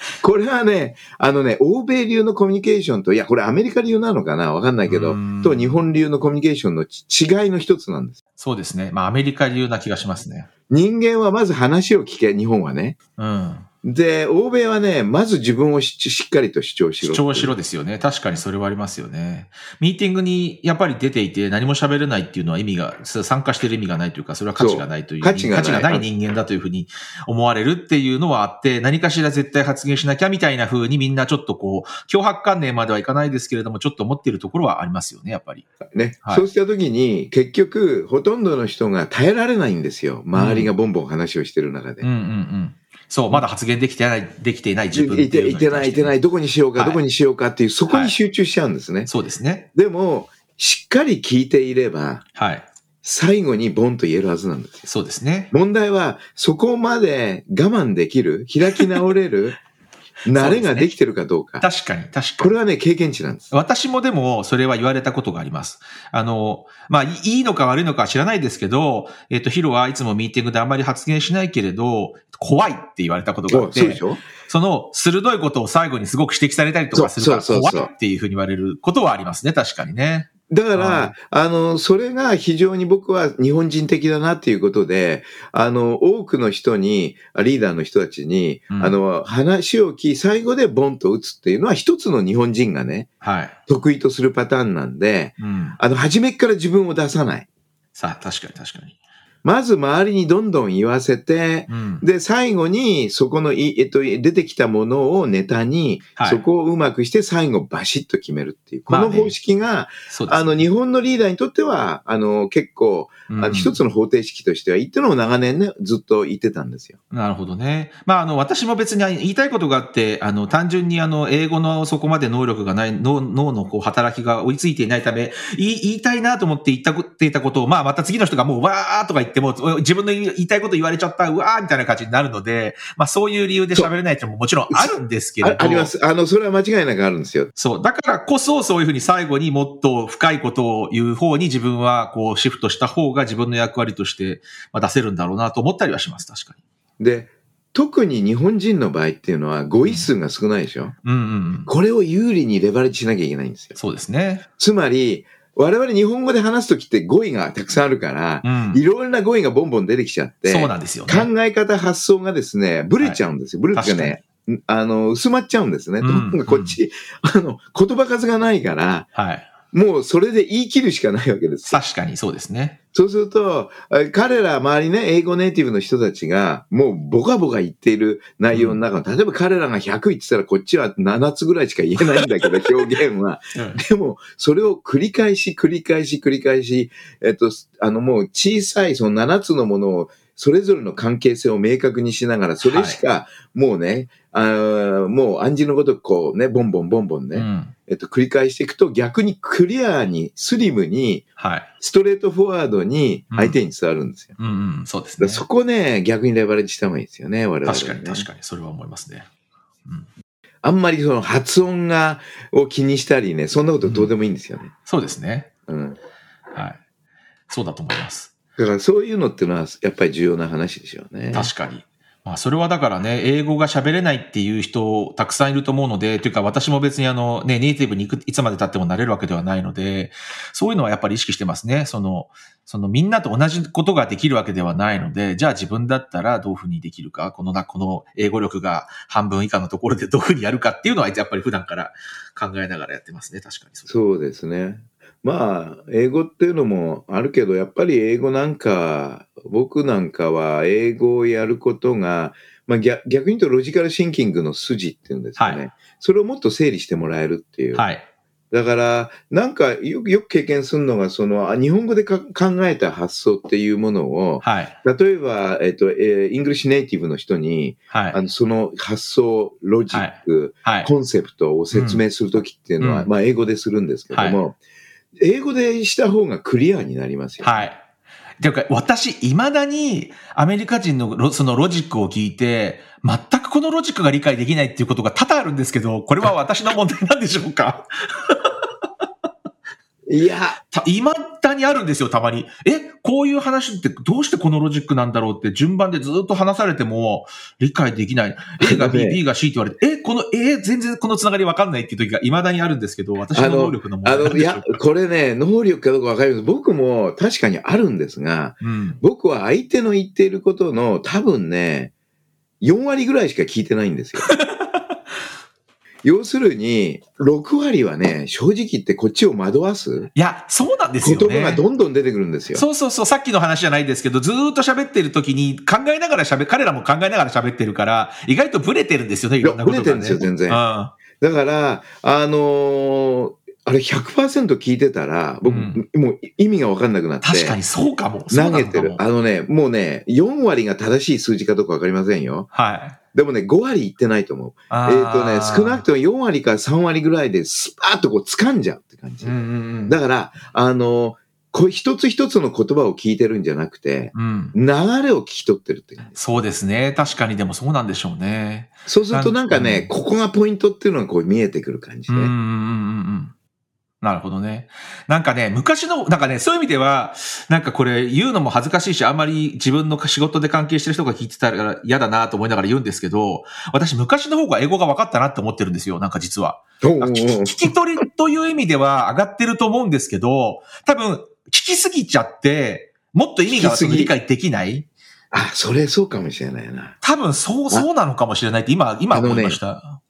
これはね、あのね、欧米流のコミュニケーションと、いや、これアメリカ流なのかな？わかんないけどうん、と日本流のコミュニケーションのち違いの一つなんです。そうですね。まあ、アメリカ流な気がしますね。人間はまず話を聞け、日本はね。うん。で、欧米はね、まず自分をししっかりと主張しろ。主張しろですよね。確かにそれはありますよね。ミーティングにやっぱり出ていて何も喋れないっていうのは意味が、参加してる意味がないというか、それは価値がないという。価値がない人間だというふうに思われるっていうのはあって、何かしら絶対発言しなきゃみたいな風にみんなちょっとこう、脅迫観念まではいかないですけれども、ちょっと思っているところはありますよね、やっぱり。ね。はいそうした時に、結局、ほとんどの人が耐えられないんですよ。周りがボンボン話をしてる中で。うんうんうん。そう、まだ発言できてない、できていない自分っていていうのにいてない、いてない、どこにしようか、はいどこにしようかっていう、そこに集中しちゃうんですね。そうですね。でも、しっかり聞いていれば、はい。最後にボンと言えるはずなんですよ。そうですね。問題は、そこまで我慢できる、開き直れる、慣れができてるかどうか。確かに、確かに。これはね、経験値なんです。私もでも、それは言われたことがあります。あの、まあ、いいいのか悪いのかは知らないですけど、えっ、と、ヒロはいつもミーティングであんまり発言しないけれど、怖いって言われたことがあっておそうでし、ょ？その鋭いことを最後にすごく指摘されたりとかするから、怖いっていうふうに言われることはありますね、確かにね。だから、はいあの、それが非常に僕は日本人的だなっていうことで、あの、多くの人に、リーダーの人たちに、うんあの、話を聞き、最後でボンと打つっていうのは一つの日本人がね、はい。得意とするパターンなんで、うん。あの、初めっから自分を出さない。さあ、確かに確かに。まず周りにどんどん言わせて、うん。で、最後に、そこのい、えっと、出てきたものをネタに、はいそこをうまくして最後バシッと決めるっていう。こまあねの方式が、そうです。あの、日本のリーダーにとっては、あの、結構、うんあの一つの方程式としては、言ってのを長年ね、ずっと言ってたんですよ。なるほどね。まあ、あの、私も別に言いたいことがあって、あの、単純にあの、英語のそこまで能力がない、脳脳のこう、働きが追いついていないため、言い言いたいなと思って言ったこっていたことを、まあ、また次の人がもうわーとか言っ言っても、自分の言いたいこと言われちゃった、うわーみたいな感じになるので、まあそういう理由で喋れないってももちろんあるんですけれど。ああります。あの、それは間違いなくあるんですよ。そう。だからこそ、そういうふうに最後にもっと深いことを言う方に自分はこうシフトした方が自分の役割としてまあ出せるんだろうなと思ったりはします、確かに。で、特に日本人の場合っていうのは語彙数が少ないでしょ？うんうんうん。これを有利にレバレッジしなきゃいけないんですよ。そうですね。つまり、我々日本語で話すときって語彙がたくさんあるから、うん。いろんな語彙がボンボン出てきちゃって、そうなんですよね。考え方、発想がですね、ブレちゃうんですよ。ブレってね、あの、薄まっちゃうんですね。うんとこっち、あの、言葉数がないから、はい。もうそれで言い切るしかないわけですよ。確かにそうですね。そうすると、あ彼ら周りね、英語ネイティブの人たちが、もうボカボカ言っている内容の中の、例えば彼らが100言ってたらこっちは7つぐらいしか言えないんだけど、表現は。うん。でも、それを繰り返し、繰り返し、繰り返し、えっと、あの、もう小さい、その7つのものを、それぞれの関係性を明確にしながら、それしか、もうね、あーもう暗示のごとくこうね、ボンボンボンボンね、うん。えっと、繰り返していくと、逆にクリアに、スリムに、はい。ストレートフォワードに相手に伝わるんですよ。うんうん。そうですね。そこね、逆にレバレッジした方がいいですよね、我々、ね。確かに確かに。それは思いますね。うん。あんまりその発音が、を気にしたりね、そんなことどうでもいいんですよね。そうですね。うんはい。そうだと思います。だからそういうのっていうのはやっぱり重要な話でしょうね。確かに。まあ、それはだからね、英語が喋れないっていう人たくさんいると思うので、というか私も別にあの、ね、ネイティブに行くいつまで経ってもなれるわけではないので、そういうのはやっぱり意識してますね。その、そのみんなと同じことができるわけではないので、じゃあ自分だったらどういうふうにできるか、このな、この英語力が半分以下のところでどういうふうにやるかっていうのはやっぱり普段から考えながらやってますね。確かにそ。そうですね。まあ、英語っていうのもあるけど、やっぱり英語なんか、僕なんかは英語をやることが、まあ逆逆に言うとロジカルシンキングの筋っていうんですかね。はいそれをもっと整理してもらえるっていう。はい。だから、なんかよくよく経験するのが、その、あ日本語でか考えた発想っていうものを、はい。例えば、えっと、えー English native の人に、はい。あのその発想、ロジック、はい。コンセプトを説明するときっていうのは、うんまあ英語でするんですけども、英語でした方がクリアになりますよ、ね。はい。ていうか、私、未だにアメリカ人のそのロジックを聞いて、全くこのロジックが理解できないっていうことが多々あるんですけど、これは私の問題なんでしょうか？いや、た未だにあるんですよ、たまに。え、こういう話ってどうしてこのロジックなんだろうって順番でずっと話されても理解できない。A が B、ね B が C って言われて、え、この A 全然このつながりわかんないっていう時が未だにあるんですけど、私の能力の問あの、いや、これね、能力かどうかわかります。僕も確かにあるんですが、うん。僕は相手の言っていることの多分ね、4割ぐらいしか聞いてないんですよ。要するに、6割はね、正直言ってこっちを惑わすいや、そうなんですよね。言葉がどんどん出てくるんですよ。そうそうそう、さっきの話じゃないですけど、ずーっと喋ってる時に考えながら喋、彼らも考えながら喋ってるから、意外とブレてるんですよね、いろんなことが、ね。ブレてるんですよ全然うんだから、あのーあれ100%聞いてたら、僕、うんもう意味が分かんなくなって。確かにそうかも。そう投げて。るあのね、もうね、4割が正しい数字かどうか分かりませんよ。はい。でもね、5割いってないと思う。あえっ、とね、少なくととも4割か3割ぐらいでスパーッとこう掴んじゃうって感じ。うんうんうん。だから、あの、こう一つ一つの言葉を聞いてるんじゃなくて、うん。流れを聞き取ってるって感じ。そうですね。確かにでもそうなんでしょうね。そうするとなんかね、うんここがポイントっていうのがこう見えてくる感じね。うんうんうんうんうん。なるほどね。なんかね、昔の、なんかね、そういう意味では、なんかこれ言うのも恥ずかしいし、あんまり自分の仕事で関係してる人が聞いてたら嫌だなと思いながら言うんですけど、私昔の方が英語が分かったなって思ってるんですよ、なんか実は。聞き取りという意味では上がってると思うんですけど、多分、聞きすぎちゃって、もっと意味が理解できないあ、それそうかもしれないな。多分、そう、そうなのかもしれないって今、今思いました。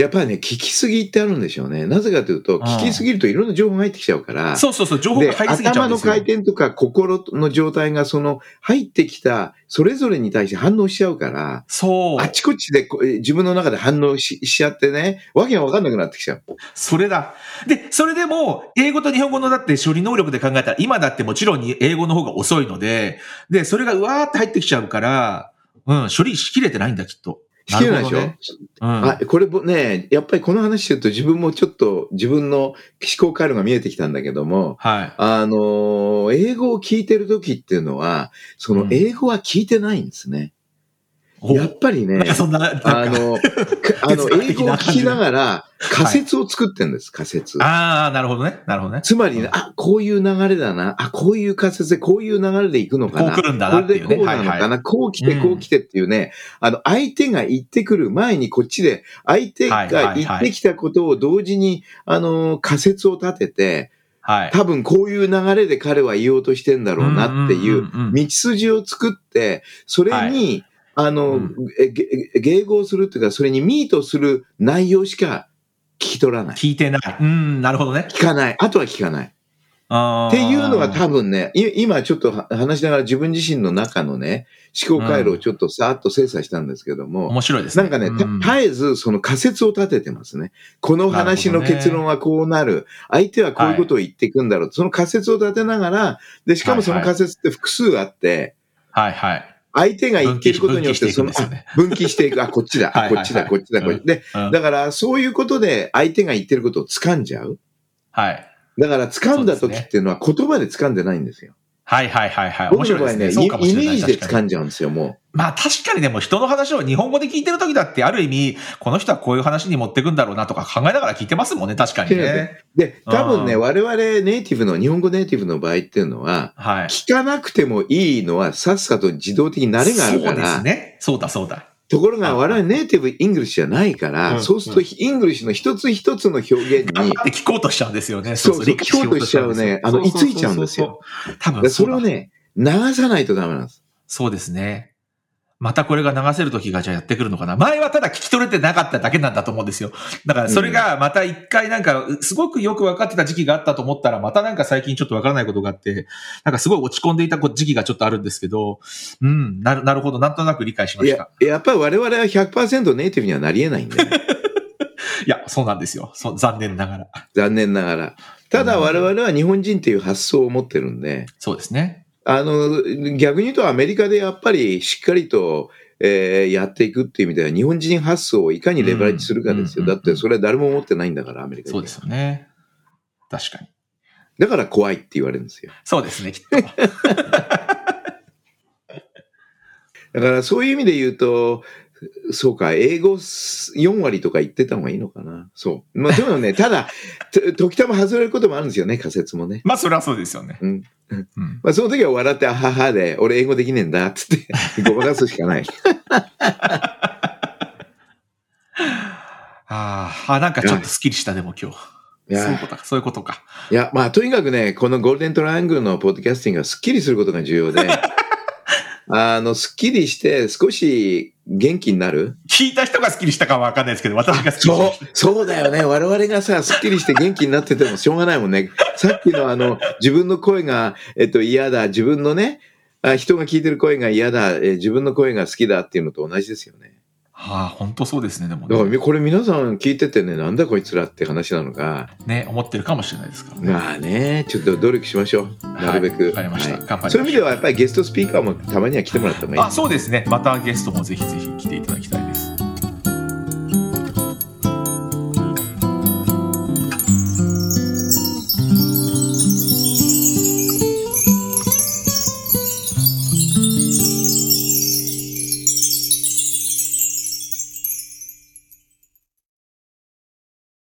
やっぱりね、聞きすぎってあるんでしょうね。なぜかというと、ん聞きすぎるといろんな情報が入ってきちゃうから、そうそうそう、情報でが入りすぎちゃうんですよ。頭の回転とか心の状態がその入ってきたそれぞれに対して反応しちゃうから、そうあ。ちこちで自分の中で反応ししちゃってね、わけがわかんなくなってきちゃう。それだ。で、それでも、英語と日本語のだって処理能力で考えたら、今だってもちろん英語の方が遅いので、で、それがうわーって入ってきちゃうから、うん、処理しきれてないんだ、きっと。聞けないでしょ、なるうん。あ、これもね、やっぱりこの話してると自分もちょっと自分の思考回路が見えてきたんだけども、はい。あのー英語を聞いてる時っていうのは、その英語は聞いてないんですね。おやっぱりねそんな、あの、かあの、英語を聞きながら仮説を作ってるんです、仮説。ああ、なるほどね。なるほどね。つまりね、あ、こういう流れだな。あ、こういう仮説でこういう流れでいくのかな。こう来るんだなっていうねこれでこうなのかな。こう来て、こう来てっていうね、あの、相手が言ってくる前にこっちで、相手が言ってきたことを同時に、あの、仮説を立てて、はい。多分こういう流れで彼は言おうとしてんだろうなっていう道筋を作って、それに、あの、うん迎合するっていうか、それにミートする内容しか聞き取らない。聞いてない。うん、なるほどね。聞かない。あとは聞かない。っていうのが多分ね、い今ちょっとは話しながら自分自身の中のね、思考回路をちょっとさーっと精査したんですけども、面白いですね。なんかね、うんた絶えずその仮説を立ててますね。この話の結論はこうなる。相手はこういうことを言っていくんだろう。その仮説を立てながら、で、しかもその仮説って複数あって、はいはい。相手が言っていることによって、その、あ分岐していく。あ、こっちだ。こっちだ、こっちだ、こっち。で、うんだからそういうことで相手が言ってることを掴んじゃう。はい。だから掴んだ時っていうのは言葉で掴んでないんですよ。はいはいはいはい。面白いですね。そうかもしれない。イイメージで掴んじゃうんですよ、もまあ確かにでも人の話を日本語で聞いてるときだってある意味、この人はこういう話に持ってくんだろうなとか考えながら聞いてますもんね、確かにね。う。で、多分ね、うん我々ネイティブの、日本語ネイティブの場合っていうのは、はい。聞かなくてもいいのはさっさと自動的に慣れがあるかそうですら、ね。そうだそうだ。ところが我々 native English じゃないから、うんそうすると English の一つ一つの表現に頑張、って聞こうとしちゃうんですよね。そうそう理解しよと聞こうとしちゃうねあのそうそうそう居ついちゃうんですよ。多分でそれをね、流さないとダメなんです。そうですね。またこれが流せる時がじゃあやってくるのかな？前はただ聞き取れてなかっただけなんだと思うんですよ。だからそれがまた一回なんか、すごくよく分かってた時期があったと思ったら、またなんか最近ちょっと分からないことがあって、なんかすごい落ち込んでいた時期がちょっとあるんですけど、うん、なる、なるほど、なんとなく理解しました。、やっぱり我々は100%ネイティブにはなり得ないんで、ね、いや、そうなんですよ。そう、残念ながら。残念ながら。ただ我々は日本人っていう発想を持ってるんで、そうですね。あの、逆に言うとアメリカでやっぱりしっかりと、えーやっていくっていう意味では日本人発想をいかにレバレッジするかですよ。うんだってそれは誰も持ってないんだから、アメリカにそうですよね。確かに。だから怖いって言われるんですよ。そうですね、きっと。だからそういう意味で言うと、そうか、英語4割とか言ってた方がいいのかな。そう。まあでもね、ただ、と時たま外れることもあるんですよね、仮説もね。まあ、それはそうですよね。うん。うん。まあその時は笑って、あははで、俺英語できねえんだ、つって、ごまかすしかない。あーあ、なんかちょっとスッキリした、でも今日。そういうことか、そういうことか。いや、まあ、とにかくね、このゴールデントライアングルのポッドキャスティングがスッキリすることが重要で、あの、スッキリして少し元気になる？聞いた人がスッキリしたかはわかんないですけど、私がスッキリしそうそうだよね。我々がさ、スッキリして元気になっててもしょうがないもんね。さっきのあの、自分の声が、えっと、嫌だ。自分のね、あ人が聞いてる声が嫌だ、えー自分の声が好きだっていうのと同じですよね。はあ、本当そうですね、でもね。だからみこれ皆さん聞いててね、なんだこいつらって話なのが、ね、思ってるかもしれないですからね。まあね、ちょっと努力しましょう。なるべく。はいわかりましたはい頑張りまそういう意味ではやっぱりゲストスピーカーもたまには来てもらった方がいい。あ、そうですね。またゲストもぜひぜひ来ていただきたい